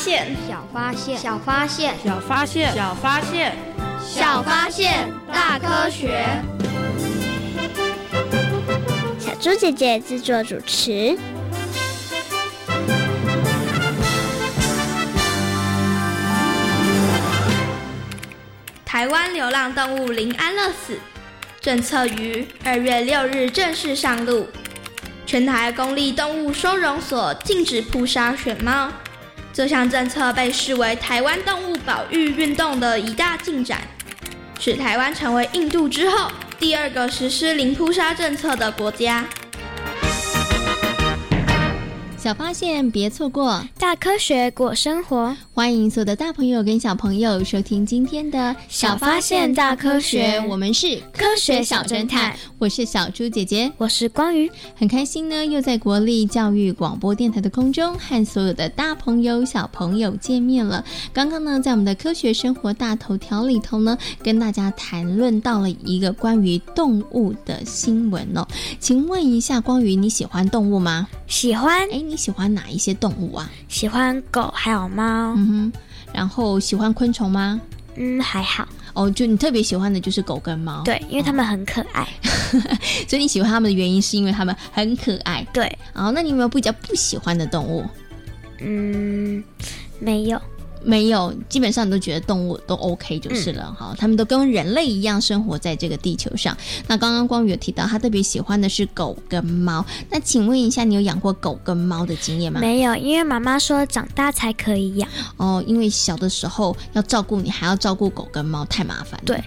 小发现，小发现，小发现，小发现，小发现，小发现，大科学。小猪姐姐制作主持。台湾流浪动物零安乐死政策于二月六日正式上路。全台公立动物收容所禁止扑杀犬猫，这项政策被视为台湾动物保育运动的一大进展，使台湾成为印度之后第二个实施零扑杀政策的国家。小发现，别错过大科学过生活。欢迎所有的大朋友跟小朋友收听今天的《小发现大科学》，我们是科学小侦探。我是小猪姐姐，我是光宇，很开心呢，又在国立教育广播电台的空中和所有的大朋友、小朋友见面了。刚刚呢，在我们的科学生活大头条里头呢，跟大家谈论到了一个关于动物的新闻哦。请问一下，光宇，你喜欢动物吗？喜欢。哎，你喜欢哪一些动物啊？喜欢狗，还有猫。嗯哼，然后喜欢昆虫吗？嗯，还好。哦，就你特别喜欢的就是狗跟猫。对，因为它们很可爱。所以你喜欢它们的原因是因为它们很可爱。对。哦，那你有没有比较不喜欢的动物？嗯，没有。没有，基本上你都觉得动物都 OK 就是了哈，他们都跟人类一样生活在这个地球上。那刚刚光宇有提到他特别喜欢的是狗跟猫，那请问一下，你有养过狗跟猫的经验吗？没有，因为妈妈说长大才可以养。哦，因为小的时候要照顾你，还要照顾狗跟猫，太麻烦。对。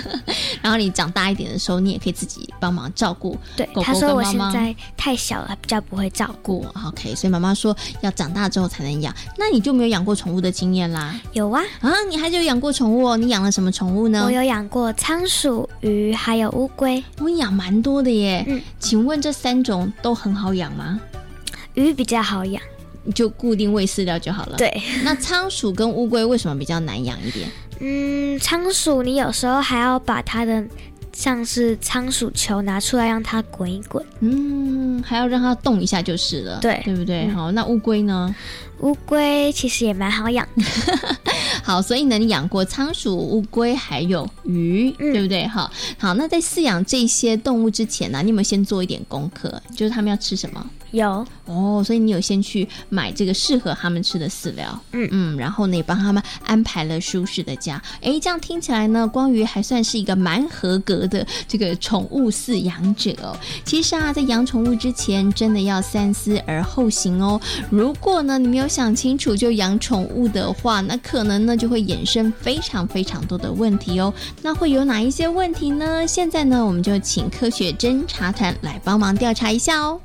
然后你长大一点的时候，你也可以自己帮忙照顾。对，他说我现在太小了，比较不会照顾。OK，所以妈妈说要长大之后才能养。那你就没有养过宠物的经验？验啦，有啊啊！你还有养过宠物哦？你养了什么宠物呢？我有养过仓鼠、鱼，还有乌龟。我养蛮多的耶。嗯，请问这三种都很好养吗？鱼比较好养，就固定喂饲料就好了。对。那仓鼠跟乌龟为什么比较难养一点？嗯，仓鼠你有时候还要把它的像是仓鼠球拿出来让它滚一滚。嗯。嗯，还要让它动一下就是了，对，对不对？好，那乌龟呢？乌龟其实也蛮好养。好，所以呢，你养过仓鼠、乌龟还有鱼，对不对？好，好，那在饲养这些动物之前呢，你有没有先做一点功课？就是他们要吃什么？有哦，所以你有先去买这个适合他们吃的饲料，嗯嗯，然后呢也帮他们安排了舒适的家。哎，这样听起来呢，光鱼还算是一个蛮合格的这个宠物饲养者哦。其实啊，在养宠物之前，真的要三思而后行哦。如果呢你没有想清楚就养宠物的话，那可能呢就会衍生非常非常多的问题哦。那会有哪一些问题呢？现在呢，我们就请科学侦查团来帮忙调查一下哦。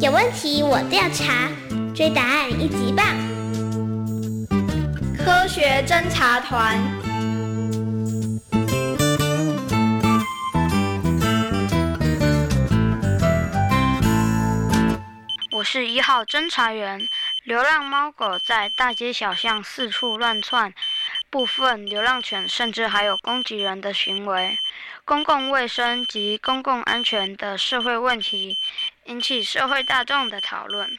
有问题我调查，追答案一级棒！科学侦查团，我是一号侦查员。流浪猫狗在大街小巷四处乱窜，部分流浪犬甚至还有攻击人的行为。公共卫生及公共安全的社会问题，引起社会大众的讨论。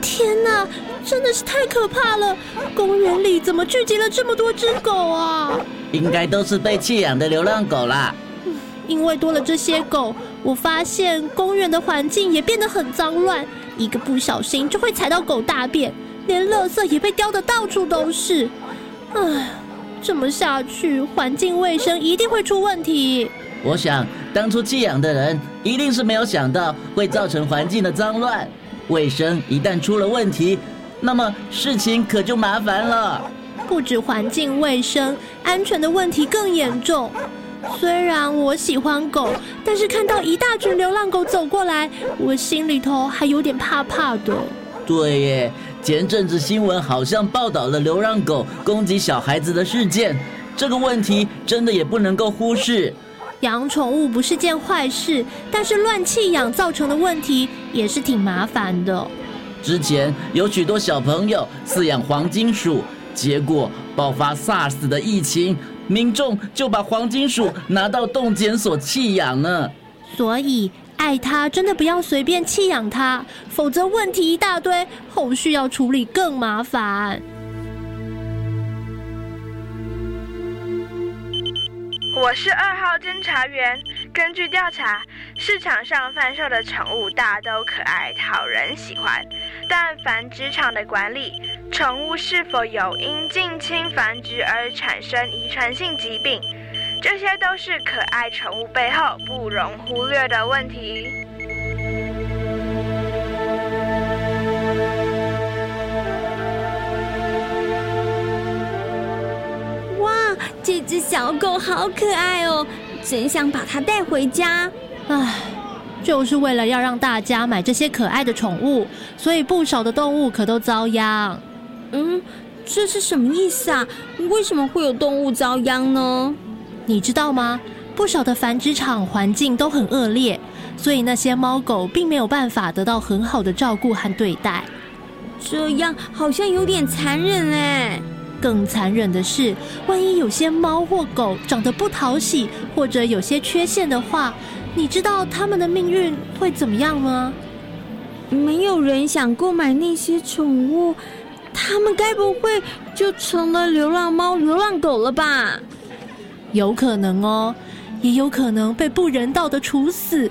天哪，真的是太可怕了！公园里怎么聚集了这么多只狗啊？应该都是被弃养的流浪狗啦。因为多了这些狗，我发现公园的环境也变得很脏乱，一个不小心就会踩到狗大便，连垃圾也被叼得到处都是。唉，这么下去，环境卫生一定会出问题。我想，当初寄养的人一定是没有想到会造成环境的脏乱，卫生一旦出了问题，那么事情可就麻烦了。不止环境卫生，安全的问题更严重。虽然我喜欢狗，但是看到一大群流浪狗走过来，我心里头还有点怕怕的。对耶，前阵子新闻好像报道了流浪狗攻击小孩子的事件，这个问题真的也不能够忽视。养宠物不是件坏事，但是乱弃养造成的问题也是挺麻烦的。之前有许多小朋友饲养黄金鼠，结果爆发 SARS 的疫情。民众就把黄金鼠拿到冻检所弃养了，所以爱它真的不要随便弃养它，否则问题一大堆，后续要处理更麻烦。我是二号侦查员。根据调查，市场上贩售的宠物大都可爱、讨人喜欢，但繁殖场的管理，宠物是否有因近亲繁殖而产生遗传性疾病，这些都是可爱宠物背后不容忽略的问题。哇，这只小狗好可爱哦，真想把它带回家。唉，就是为了要让大家买这些可爱的宠物，所以不少的动物可都遭殃。嗯，这是什么意思啊？为什么会有动物遭殃呢？你知道吗？不少的繁殖场环境都很恶劣，所以那些猫狗并没有办法得到很好的照顾和对待。这样好像有点残忍哎。更残忍的是，万一有些猫或狗长得不讨喜，或者有些缺陷的话，你知道它们的命运会怎么样吗？没有人想购买那些宠物，它们该不会就成了流浪猫、流浪狗了吧？有可能哦，也有可能被不人道的处死。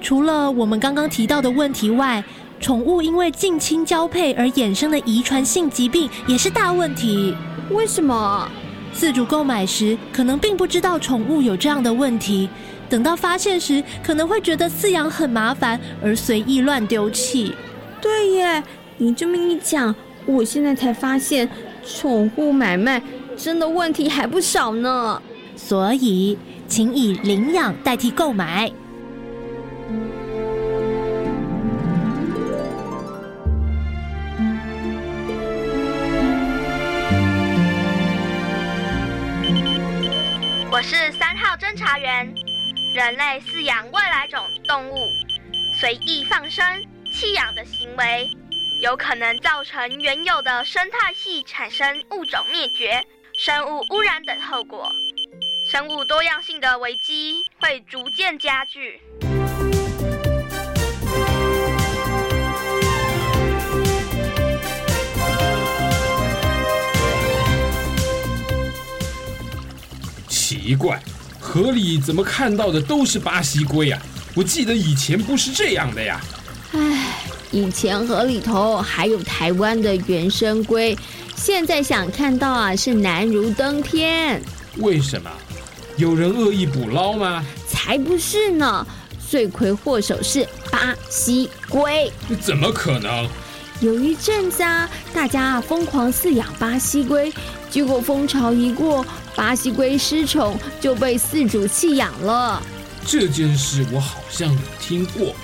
除了我们刚刚提到的问题外，宠物因为近亲交配而衍生的遗传性疾病也是大问题。为什么？饲主购买时可能并不知道宠物有这样的问题，等到发现时可能会觉得饲养很麻烦而随意乱丢弃。对耶，你这么一讲，我现在才发现宠物买卖真的问题还不少呢。所以，请以领养代替购买。人类饲养外来种动物，随意放生、弃养的行为，有可能造成原有的生态系产生物种灭绝、生物污染等后果，生物多样性的危机会逐渐加剧。奇怪，河里怎么看到的都是巴西龟呀？我记得以前不是这样的呀。唉，以前河里头还有台湾的原生龟，现在想看到啊是难如登天。为什么？有人恶意捕捞吗？才不是呢，罪魁祸首是巴西龟。怎么可能？有一阵子啊，大家啊疯狂饲养巴西龟，结果风潮一过，巴西龟失宠就被饲主弃养了。这件事我好像有听过，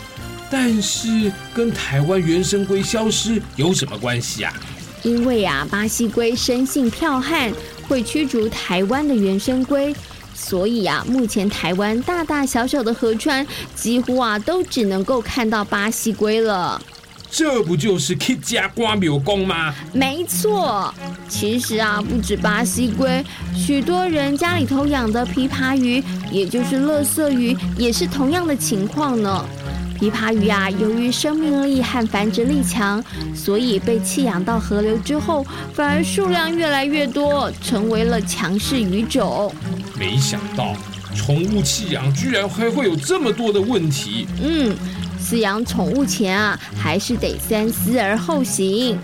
但是跟台湾原生龟消失有什么关系啊？因为啊，巴西龟生性剽悍，会驱逐台湾的原生龟，所以啊，目前台湾大大小小的河川几乎啊都只能够看到巴西龟了。这不就是 K 家瓜苗公吗？没错，其实啊，不止巴西龟，许多人家里头养的琵琶鱼，也就是乐色鱼，也是同样的情况呢。琵琶鱼啊，由于生命力和繁殖力强，所以被弃养到河流之后，反而数量越来越多，成为了强势鱼种。没想到，宠物弃养居然还会有这么多的问题。嗯。饲养宠物前啊，还是得三思而后行。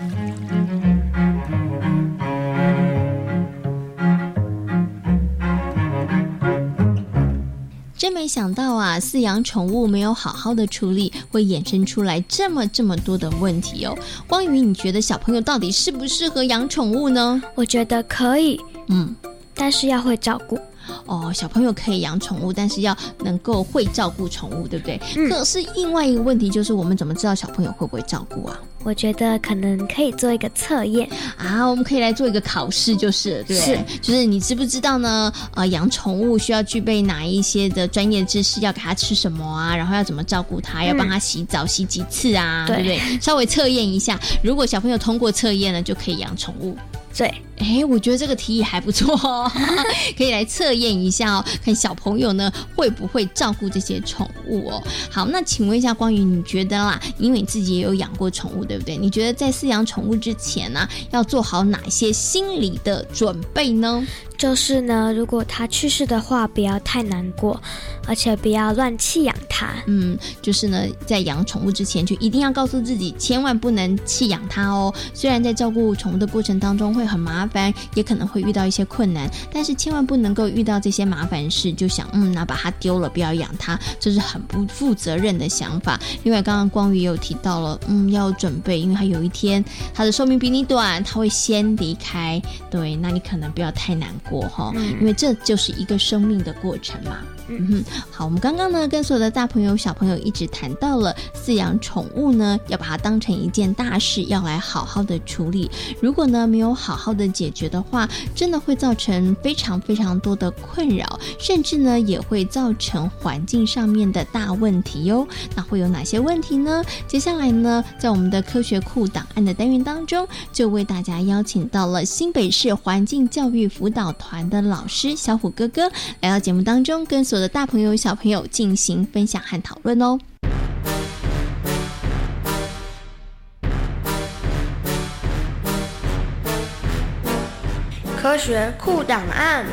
真没想到啊，饲养宠物没有好好的处理，会衍生出来这么这么多的问题哦。光宇，你觉得小朋友到底适不适合养宠物呢？我觉得可以，嗯，但是要会照顾。哦，小朋友可以养宠物，但是要能够会照顾宠物，对不对？可是另外一个问题就是，我们怎么知道小朋友会不会照顾啊？我觉得可能可以做一个测验啊，我们可以来做一个考试，就是对，是，就是你知不知道呢？呃，养宠物需要具备哪一些的专业知识？要给它吃什么啊？然后要怎么照顾它？要帮它洗澡洗几次啊？对不对？稍微测验一下，如果小朋友通过测验呢，就可以养宠物。对，哎，我觉得这个提议还不错，哦 可以来测验一下哦，看小朋友呢会不会照顾这些宠物哦。好，那请问一下关于，你觉得啦，因为你自己也有养过宠物，对不对？你觉得在饲养宠物之前呢，要做好哪些心理的准备呢？就是呢，如果它去世的话，不要太难过，而且不要乱弃养它。嗯，就是呢，在养宠物之前，就一定要告诉自己，千万不能弃养它哦。虽然在照顾宠物的过程当中会很麻烦，也可能会遇到一些困难，但是千万不能够遇到这些麻烦事就想，嗯，那把它丢了，不要养它，这是很不负责任的想法。另外，刚刚光宇也有提到了，嗯，要准备，因为它有一天它的寿命比你短，它会先离开。对，那你可能不要太难。过哈，因为这就是一个生命的过程嘛。嗯哼，好，我们刚刚呢跟所有的大朋友小朋友一直谈到了饲养宠物呢，要把它当成一件大事，要来好好的处理。如果呢没有好好的解决的话，真的会造成非常非常多的困扰，甚至呢也会造成环境上面的大问题哟。那会有哪些问题呢？接下来呢，在我们的科学库档案的单元当中，就为大家邀请到了新北市环境教育辅导团的老师小虎哥哥来到节目当中，跟所有的大朋友、小朋友进行分享和讨论哦。科学酷档案。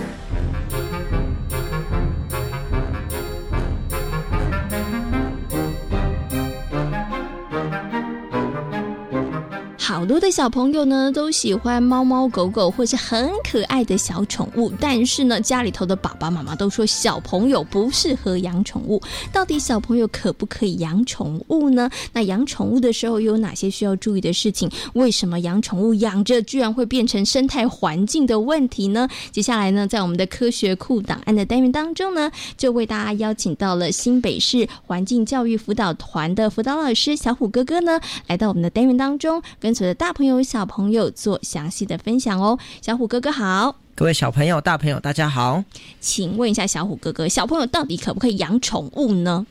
好多的小朋友呢都喜欢猫猫狗狗或是很可爱的小宠物，但是呢家里头的爸爸妈妈都说小朋友不适合养宠物。到底小朋友可不可以养宠物呢？那养宠物的时候有哪些需要注意的事情？为什么养宠物养着居然会变成生态环境的问题呢？接下来呢，在我们的科学库档案的单元当中呢，就为大家邀请到了新北市环境教育辅导团的辅导老师小虎哥哥呢，来到我们的单元当中跟。的大朋友、小朋友做详细的分享哦，小虎哥哥好，各位小朋友、大朋友大家好，请问一下小虎哥哥，小朋友到底可不可以养宠物呢？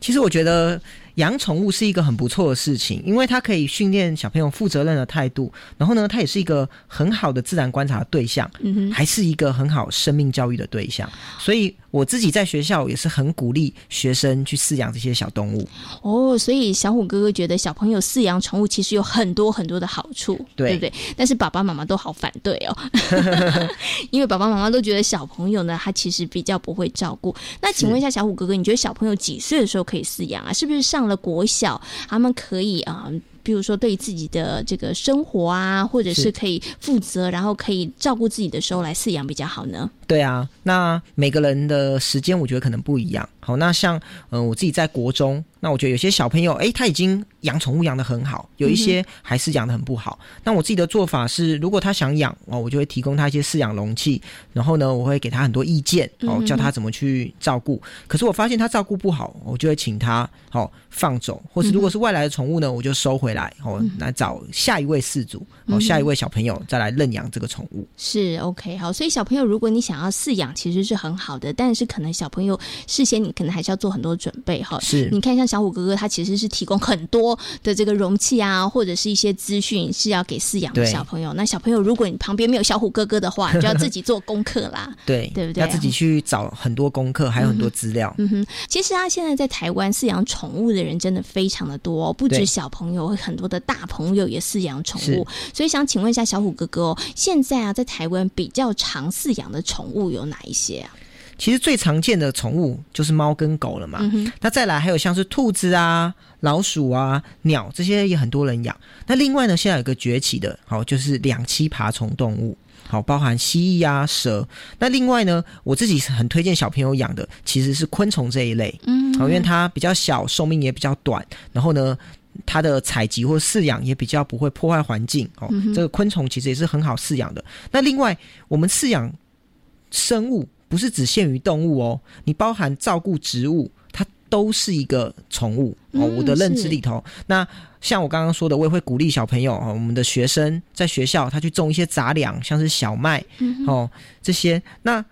其实我觉得养宠物是一个很不错的事情，因为它可以训练小朋友负责任的态度，然后呢，它也是一个很好的自然观察对象，嗯还是一个很好生命教育的对象。所以我自己在学校也是很鼓励学生去饲养这些小动物。哦，所以小虎哥哥觉得小朋友饲养宠物其实有很多很多的好处，对不对？但是爸爸妈妈都好反对哦，因为爸爸妈妈都觉得小朋友呢，他其实比较不会照顾。那请问一下小虎哥哥，你觉得小朋友几岁的时候可以饲养啊？是不是上了国小，他们可以啊？比如说，对自己的这个生活啊，或者是可以负责，然后可以照顾自己的时候来饲养比较好呢？对啊，那每个人的时间我觉得可能不一样。好，那像嗯、呃，我自己在国中，那我觉得有些小朋友，诶，他已经养宠物养的很好，有一些还是养的很不好。那我自己的做法是，如果他想养哦，我就会提供他一些饲养容器，然后呢，我会给他很多意见哦，教他怎么去照顾。可是我发现他照顾不好，我就会请他哦放走，或是如果是外来的宠物呢，我就收回来哦，来找下一位饲主哦，下一位小朋友再来认养这个宠物。是 OK 好，所以小朋友，如果你想要饲养，其实是很好的，但是可能小朋友事先你可能还是要做很多准备哈。是，你看像小虎哥哥，他其实是提供很多的这个容器啊，或者是一些资讯是要给饲养的小朋友。那小朋友，如果你旁边没有小虎哥哥的话，你就要自己做功课啦。对，对不对？要自己去找很多功课，还有很多资料。嗯哼，其实啊，现在在台湾饲养宠物的人真的非常的多、哦，不止小朋友，很多的大朋友也饲养宠物。所以想请问一下小虎哥哥哦，现在啊，在台湾比较常饲养的宠物有哪一些啊？其实最常见的宠物就是猫跟狗了嘛。嗯、那再来还有像是兔子啊、老鼠啊、鸟这些也很多人养。那另外呢，现在有个崛起的，好就是两栖爬虫动物，好包含蜥蜴啊、蛇。那另外呢，我自己是很推荐小朋友养的其实是昆虫这一类，嗯，好，因为它比较小，寿命也比较短，然后呢。它的采集或饲养也比较不会破坏环境哦，嗯、这个昆虫其实也是很好饲养的。那另外，我们饲养生物不是只限于动物哦，你包含照顾植物，它都是一个宠物哦。嗯、我的认知里头，那像我刚刚说的，我也会鼓励小朋友哦，我们的学生在学校他去种一些杂粮，像是小麦、嗯、哦这些，那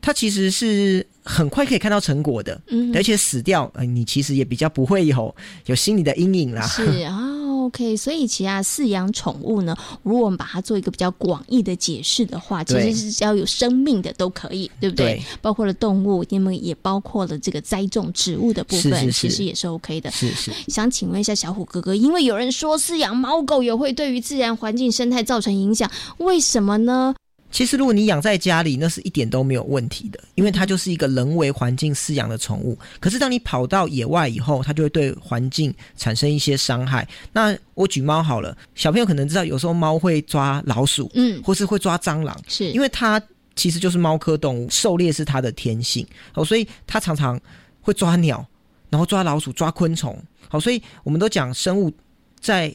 它其实是。很快可以看到成果的，嗯，而且死掉，呃，你其实也比较不会有有心理的阴影啦。是啊，OK，所以其实啊，饲养宠物呢，如果我们把它做一个比较广义的解释的话，其实是只要有生命的都可以，对不对？对包括了动物，那么也包括了这个栽种植物的部分，是是是其实也是 OK 的。是是。想请问一下小虎哥哥，因为有人说饲养猫狗也会对于自然环境生态造成影响，为什么呢？其实，如果你养在家里，那是一点都没有问题的，因为它就是一个人为环境饲养的宠物。可是，当你跑到野外以后，它就会对环境产生一些伤害。那我举猫好了，小朋友可能知道，有时候猫会抓老鼠，嗯，或是会抓蟑螂，是因为它其实就是猫科动物，狩猎是它的天性哦，所以它常常会抓鸟，然后抓老鼠、抓昆虫。好，所以我们都讲生物在。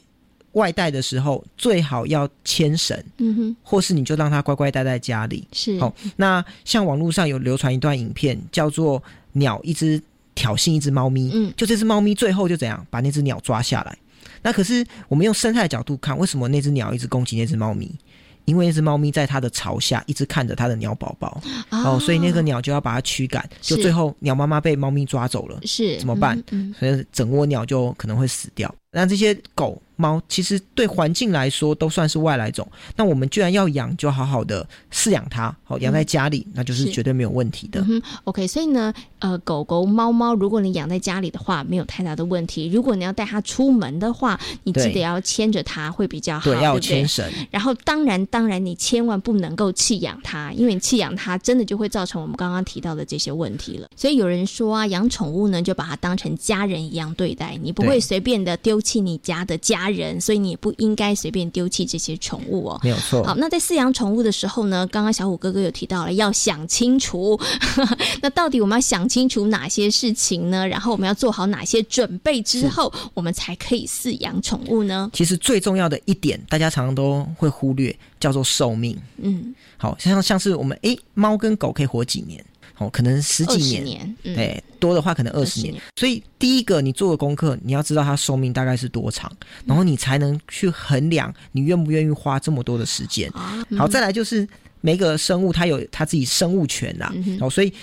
外带的时候最好要牵绳，嗯哼，或是你就让它乖乖待在家里。是好，那像网络上有流传一段影片，叫做鸟一只挑衅一只猫咪，嗯，就这只猫咪最后就怎样把那只鸟抓下来。那可是我们用生态的角度看，为什么那只鸟一直攻击那只猫咪？因为那只猫咪在它的巢下一直看着它的鸟宝宝，哦，所以那个鸟就要把它驱赶，就最后鸟妈妈被猫咪抓走了，是怎么办？嗯所以整窝鸟就可能会死掉。那这些狗猫其实对环境来说都算是外来种，那我们居然要养，就好好的饲养它，好养在家里，那就是绝对没有问题的。嗯、OK，所以呢，呃，狗狗、猫猫，如果你养在家里的话，没有太大的问题。如果你要带它出门的话，你记得要牵着它会比较好，对，要对牵绳。然后，当然，当然，你千万不能够弃养它，因为你弃养它，真的就会造成我们刚刚提到的这些问题了。所以有人说啊，养宠物呢，就把它当成家人一样对待，你不会随便的丢弃你家的家人，所以你也不应该随便丢弃这些宠物哦。没有错。好，那在饲养宠物的时候呢，刚刚小虎哥哥有提到了要想清楚，那到底我们要想清楚哪些事情呢？然后我们要做好哪些准备之后，我们才可以饲养宠物呢？其实最重要的一点，大家常常都会忽略，叫做寿命。嗯，好像像是我们诶，猫跟狗可以活几年？哦，可能十几年，年嗯、对，多的话可能二十年。所以第一个，你做的功课，你要知道它寿命大概是多长，然后你才能去衡量你愿不愿意花这么多的时间。啊、好，再来就是每个生物它有它自己生物权啦，嗯、哦，所以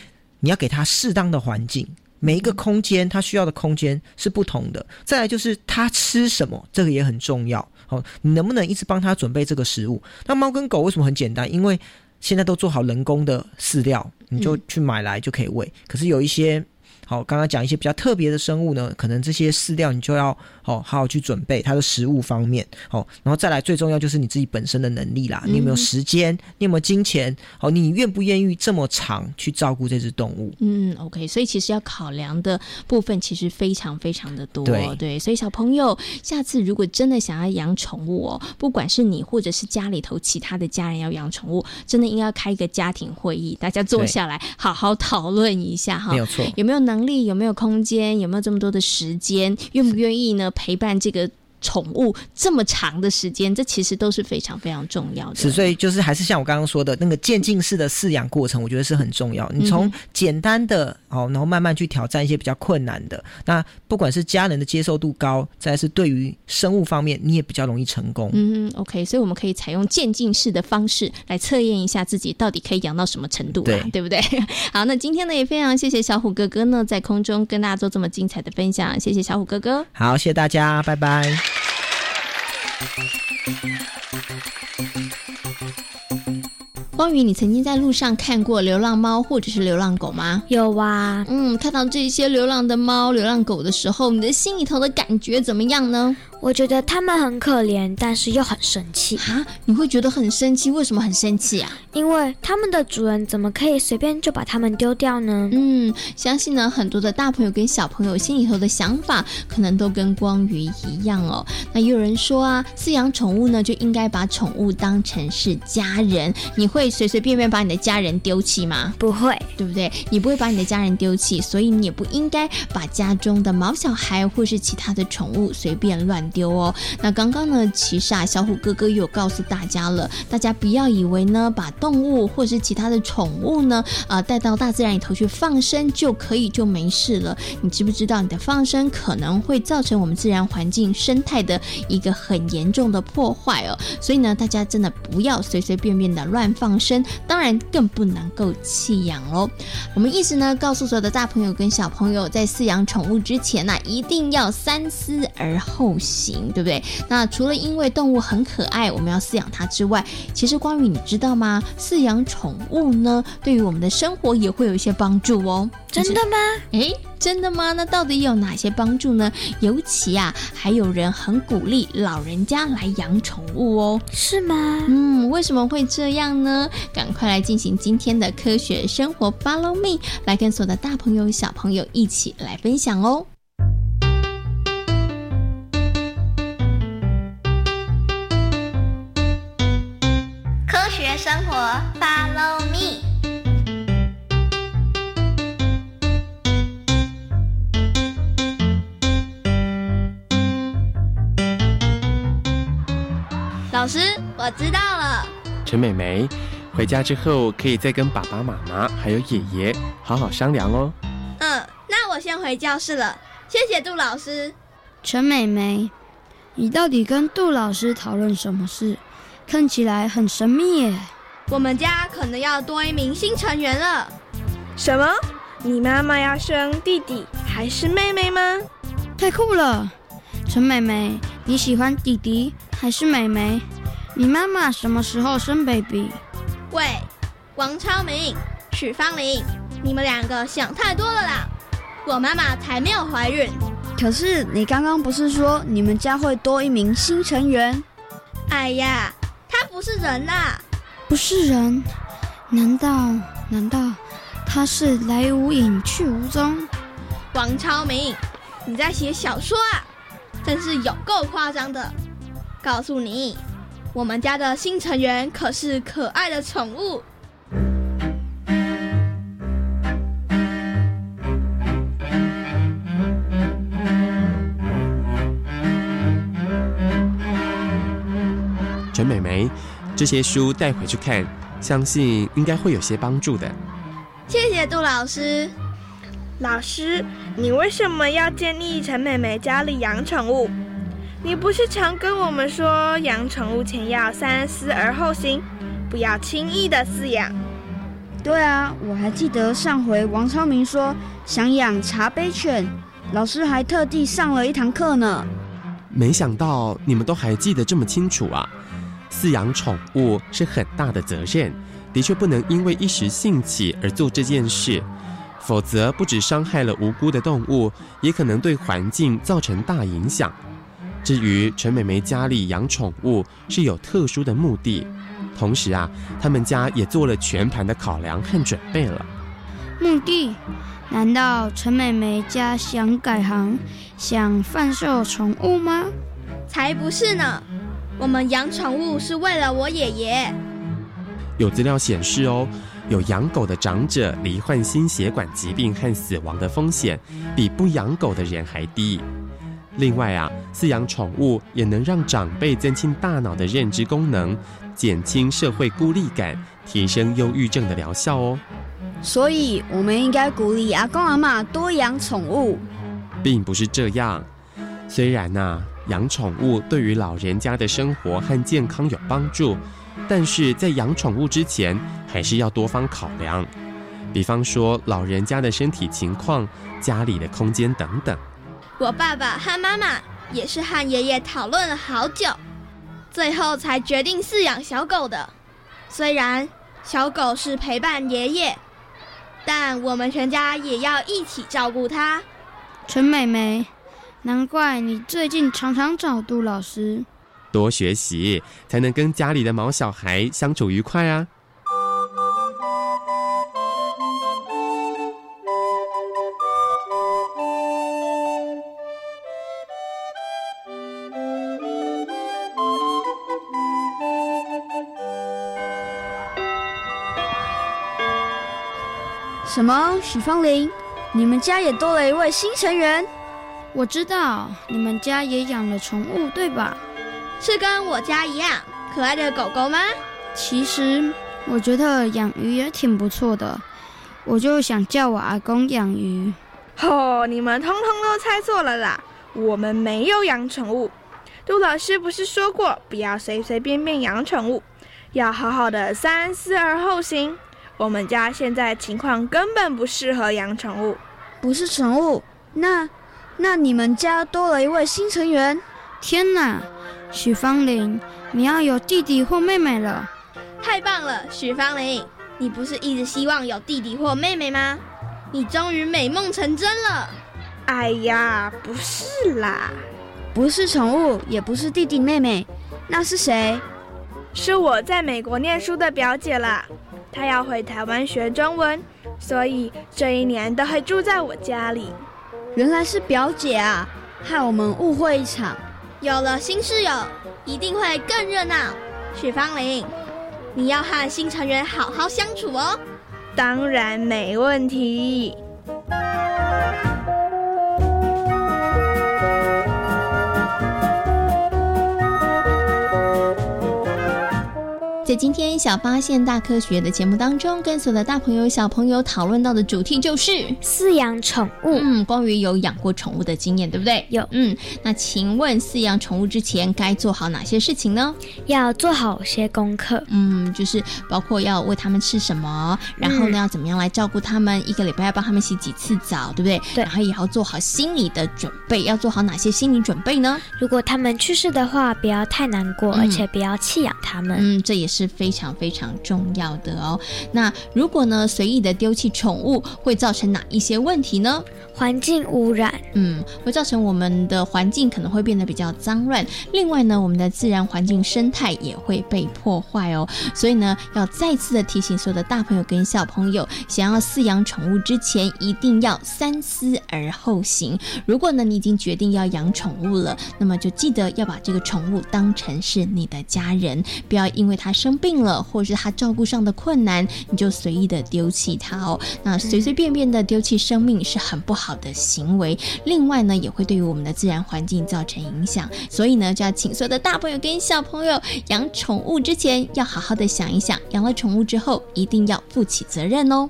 你要给它适当的环境。每一个空间它需要的空间是不同的。再来就是它吃什么，这个也很重要。好，你能不能一直帮它准备这个食物？那猫跟狗为什么很简单？因为现在都做好人工的饲料，你就去买来就可以喂。可是有一些。好，刚刚讲一些比较特别的生物呢，可能这些饲料你就要哦好好去准备它的食物方面，哦，然后再来最重要就是你自己本身的能力啦，你有没有时间，你有没有金钱，哦，你愿不愿意这么长去照顾这只动物？嗯，OK，所以其实要考量的部分其实非常非常的多，对。对，所以小朋友下次如果真的想要养宠物哦，不管是你或者是家里头其他的家人要养宠物，真的应该开一个家庭会议，大家坐下来好好讨论一下哈，没有错，有没有能。能力有没有空间？有没有这么多的时间？愿不愿意呢？陪伴这个。宠物这么长的时间，这其实都是非常非常重要的。是，所以就是还是像我刚刚说的那个渐进式的饲养过程，我觉得是很重要。你从简单的哦，然后慢慢去挑战一些比较困难的。那不管是家人的接受度高，再是对于生物方面，你也比较容易成功。嗯，OK，所以我们可以采用渐进式的方式来测验一下自己到底可以养到什么程度，对对不对？好，那今天呢也非常谢谢小虎哥哥呢在空中跟大家做这么精彩的分享，谢谢小虎哥哥。好，谢谢大家，拜拜。Thank you. 光宇，你曾经在路上看过流浪猫或者是流浪狗吗？有啊，嗯，看到这些流浪的猫、流浪狗的时候，你的心里头的感觉怎么样呢？我觉得他们很可怜，但是又很生气啊！你会觉得很生气？为什么很生气啊？因为他们的主人怎么可以随便就把他们丢掉呢？嗯，相信呢，很多的大朋友跟小朋友心里头的想法，可能都跟光宇一样哦。那也有人说啊，饲养宠物呢，就应该把宠物当成是家人。你会随随便便把你的家人丢弃吗？不会，对不对？你不会把你的家人丢弃，所以你也不应该把家中的毛小孩或是其他的宠物随便乱。丢哦，那刚刚呢，其实啊，小虎哥哥有告诉大家了，大家不要以为呢，把动物或是其他的宠物呢，啊，带到大自然里头去放生就可以就没事了。你知不知道，你的放生可能会造成我们自然环境生态的一个很严重的破坏哦。所以呢，大家真的不要随随便便的乱放生，当然更不能够弃养喽。我们一直呢，告诉所有的大朋友跟小朋友，在饲养宠物之前呢，一定要三思而后行。对不对？那除了因为动物很可爱，我们要饲养它之外，其实关于你知道吗？饲养宠物呢，对于我们的生活也会有一些帮助哦。真的吗？哎，真的吗？那到底有哪些帮助呢？尤其啊，还有人很鼓励老人家来养宠物哦。是吗？嗯，为什么会这样呢？赶快来进行今天的科学生活，Follow me，来跟所有的大朋友小朋友一起来分享哦。老师，我知道了。陈美美，回家之后可以再跟爸爸妈妈还有爷爷好好商量哦。嗯，那我先回教室了。谢谢杜老师。陈美美，你到底跟杜老师讨论什么事？看起来很神秘耶。我们家可能要多一名新成员了。什么？你妈妈要生弟弟还是妹妹吗？太酷了！陈美美，你喜欢弟弟还是妹妹？你妈妈什么时候生 baby？喂，王超明、许芳玲，你们两个想太多了啦！我妈妈才没有怀孕。可是你刚刚不是说你们家会多一名新成员？哎呀，他不是人啦！不是人？难道难道他是来无影去无踪？王超明，你在写小说啊？真是有够夸张的！告诉你，我们家的新成员可是可爱的宠物。陈美眉。这些书带回去看，相信应该会有些帮助的。谢谢杜老师。老师，你为什么要建议陈美美家里养宠物？你不是常跟我们说，养宠物前要三思而后行，不要轻易的饲养？对啊，我还记得上回王超明说想养茶杯犬，老师还特地上了一堂课呢。没想到你们都还记得这么清楚啊！饲养宠物是很大的责任，的确不能因为一时兴起而做这件事，否则不止伤害了无辜的动物，也可能对环境造成大影响。至于陈美美家里养宠物是有特殊的目的，同时啊，他们家也做了全盘的考量和准备了。目的？难道陈美美家想改行，想贩售宠物吗？才不是呢！我们养宠物是为了我爷爷。有资料显示哦，有养狗的长者罹患心血管疾病和死亡的风险，比不养狗的人还低。另外啊，饲养宠物也能让长辈增进大脑的认知功能，减轻社会孤立感，提升忧郁症的疗效哦。所以，我们应该鼓励阿公阿妈多养宠物，并不是这样。虽然呐，养宠物对于老人家的生活和健康有帮助，但是在养宠物之前，还是要多方考量，比方说老人家的身体情况、家里的空间等等。我爸爸和妈妈也是和爷爷讨论了好久，最后才决定饲养小狗的。虽然小狗是陪伴爷爷，但我们全家也要一起照顾它。陈美美，难怪你最近常常找杜老师。多学习，才能跟家里的毛小孩相处愉快啊！什么？许芳玲，你们家也多了一位新成员。我知道你们家也养了宠物，对吧？是跟我家一样可爱的狗狗吗？其实我觉得养鱼也挺不错的，我就想叫我阿公养鱼。哦，你们通通都猜错了啦！我们没有养宠物。杜老师不是说过，不要随随便便养宠物，要好好的三思而后行。我们家现在情况根本不适合养宠物，不是宠物，那那你们家多了一位新成员。天哪，许芳玲，你要有弟弟或妹妹了，太棒了，许芳玲，你不是一直希望有弟弟或妹妹吗？你终于美梦成真了。哎呀，不是啦，不是宠物，也不是弟弟妹妹，那是谁？是我在美国念书的表姐啦。他要回台湾学中文，所以这一年都会住在我家里。原来是表姐啊，害我们误会一场。有了新室友，一定会更热闹。许芳玲，你要和新成员好好相处哦。当然没问题。在今天小发现大科学的节目当中，跟所有的大朋友小朋友讨论到的主题就是饲养宠物。嗯，关于有养过宠物的经验，对不对？有。嗯，那请问饲养宠物之前该做好哪些事情呢？要做好些功课。嗯，就是包括要喂它们吃什么，然后呢要怎么样来照顾它们，一个礼拜要帮它们洗几次澡，对不对？对。然后也要做好心理的准备，要做好哪些心理准备呢？如果它们去世的话，不要太难过，而且不要弃养它们。嗯，这也是。是非常非常重要的哦。那如果呢随意的丢弃宠物，会造成哪一些问题呢？环境污染，嗯，会造成我们的环境可能会变得比较脏乱。另外呢，我们的自然环境生态也会被破坏哦。所以呢，要再次的提醒所有的大朋友跟小朋友，想要饲养宠物之前，一定要三思而后行。如果呢你已经决定要养宠物了，那么就记得要把这个宠物当成是你的家人，不要因为它生病了，或是他照顾上的困难，你就随意的丢弃它哦。那随随便便的丢弃生命是很不。好的行为，另外呢，也会对于我们的自然环境造成影响。所以呢，就要请所有的大朋友跟小朋友养宠物之前，要好好的想一想，养了宠物之后，一定要负起责任哦。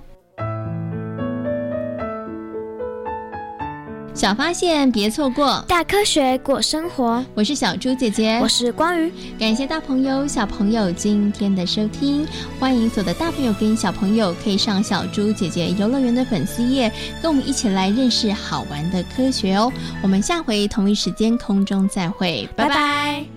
小发现别错过，大科学过生活。我是小猪姐姐，我是光宇。感谢大朋友、小朋友今天的收听，欢迎所有的大朋友跟小朋友可以上小猪姐姐游乐园的粉丝页，跟我们一起来认识好玩的科学哦。我们下回同一时间空中再会，拜拜。